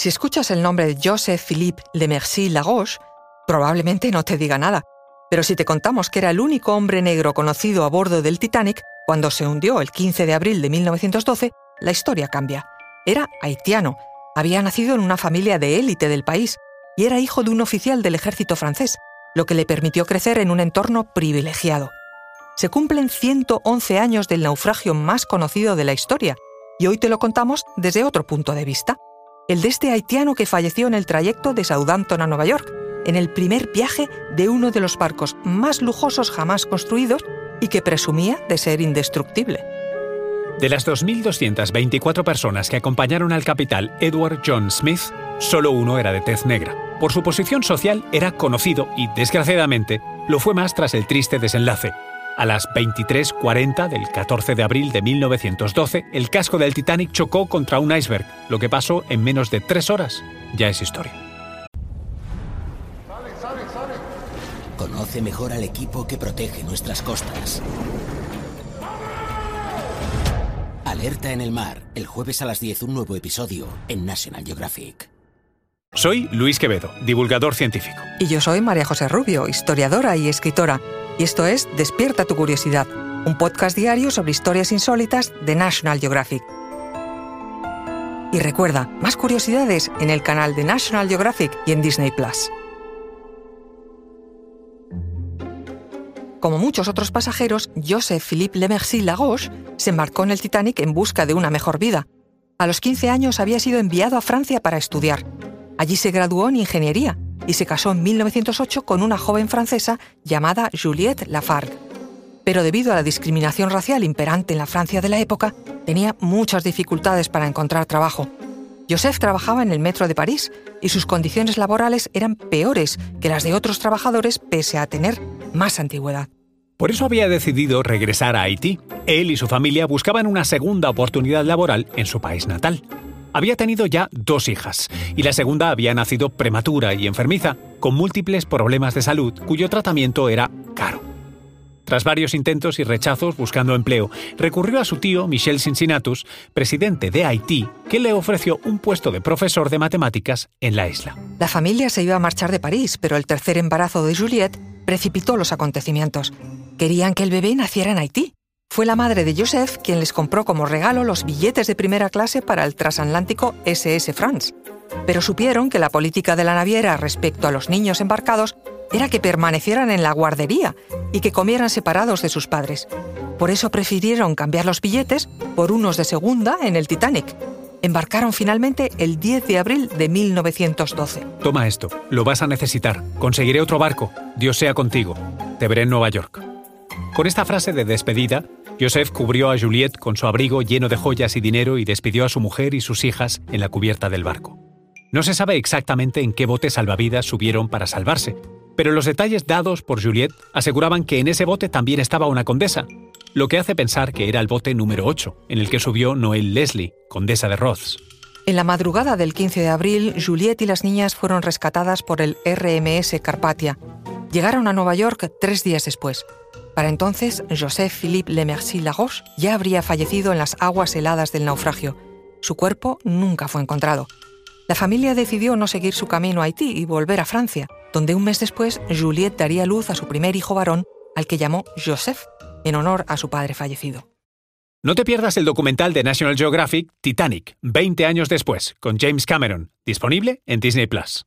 Si escuchas el nombre de Joseph Philippe Le Merci Laroche, probablemente no te diga nada. Pero si te contamos que era el único hombre negro conocido a bordo del Titanic cuando se hundió el 15 de abril de 1912, la historia cambia. Era haitiano, había nacido en una familia de élite del país y era hijo de un oficial del ejército francés, lo que le permitió crecer en un entorno privilegiado. Se cumplen 111 años del naufragio más conocido de la historia, y hoy te lo contamos desde otro punto de vista el de este haitiano que falleció en el trayecto de Southampton a Nueva York, en el primer viaje de uno de los barcos más lujosos jamás construidos y que presumía de ser indestructible. De las 2.224 personas que acompañaron al capitán Edward John Smith, solo uno era de tez negra. Por su posición social era conocido y, desgraciadamente, lo fue más tras el triste desenlace, a las 23.40 del 14 de abril de 1912, el casco del Titanic chocó contra un iceberg. Lo que pasó en menos de tres horas ya es historia. Conoce mejor al equipo que protege nuestras costas. Alerta en el mar, el jueves a las 10 un nuevo episodio en National Geographic. Soy Luis Quevedo, divulgador científico. Y yo soy María José Rubio, historiadora y escritora y esto es Despierta tu curiosidad, un podcast diario sobre historias insólitas de National Geographic. Y recuerda, más curiosidades en el canal de National Geographic y en Disney Plus. Como muchos otros pasajeros, Joseph Philippe Lemercy Lagos se embarcó en el Titanic en busca de una mejor vida. A los 15 años había sido enviado a Francia para estudiar. Allí se graduó en ingeniería y se casó en 1908 con una joven francesa llamada Juliette Lafargue. Pero debido a la discriminación racial imperante en la Francia de la época, tenía muchas dificultades para encontrar trabajo. Joseph trabajaba en el metro de París y sus condiciones laborales eran peores que las de otros trabajadores pese a tener más antigüedad. Por eso había decidido regresar a Haití. Él y su familia buscaban una segunda oportunidad laboral en su país natal. Había tenido ya dos hijas, y la segunda había nacido prematura y enfermiza, con múltiples problemas de salud cuyo tratamiento era caro. Tras varios intentos y rechazos buscando empleo, recurrió a su tío Michel Cincinnatus, presidente de Haití, que le ofreció un puesto de profesor de matemáticas en la isla. La familia se iba a marchar de París, pero el tercer embarazo de Juliette precipitó los acontecimientos. Querían que el bebé naciera en Haití, fue la madre de Joseph quien les compró como regalo los billetes de primera clase para el transatlántico SS France. Pero supieron que la política de la naviera respecto a los niños embarcados era que permanecieran en la guardería y que comieran separados de sus padres. Por eso prefirieron cambiar los billetes por unos de segunda en el Titanic. Embarcaron finalmente el 10 de abril de 1912. Toma esto, lo vas a necesitar. Conseguiré otro barco. Dios sea contigo. Te veré en Nueva York. Con esta frase de despedida, Joseph cubrió a Juliette con su abrigo lleno de joyas y dinero y despidió a su mujer y sus hijas en la cubierta del barco. No se sabe exactamente en qué bote salvavidas subieron para salvarse, pero los detalles dados por Juliette aseguraban que en ese bote también estaba una condesa, lo que hace pensar que era el bote número 8, en el que subió Noel Leslie, condesa de Roths. En la madrugada del 15 de abril, Juliette y las niñas fueron rescatadas por el RMS Carpatia. Llegaron a Nueva York tres días después. Para entonces, Joseph Philippe Lemercy Laroche ya habría fallecido en las aguas heladas del naufragio. Su cuerpo nunca fue encontrado. La familia decidió no seguir su camino a Haití y volver a Francia, donde un mes después Juliette daría luz a su primer hijo varón, al que llamó Joseph, en honor a su padre fallecido. No te pierdas el documental de National Geographic Titanic, 20 años después, con James Cameron, disponible en Disney Plus.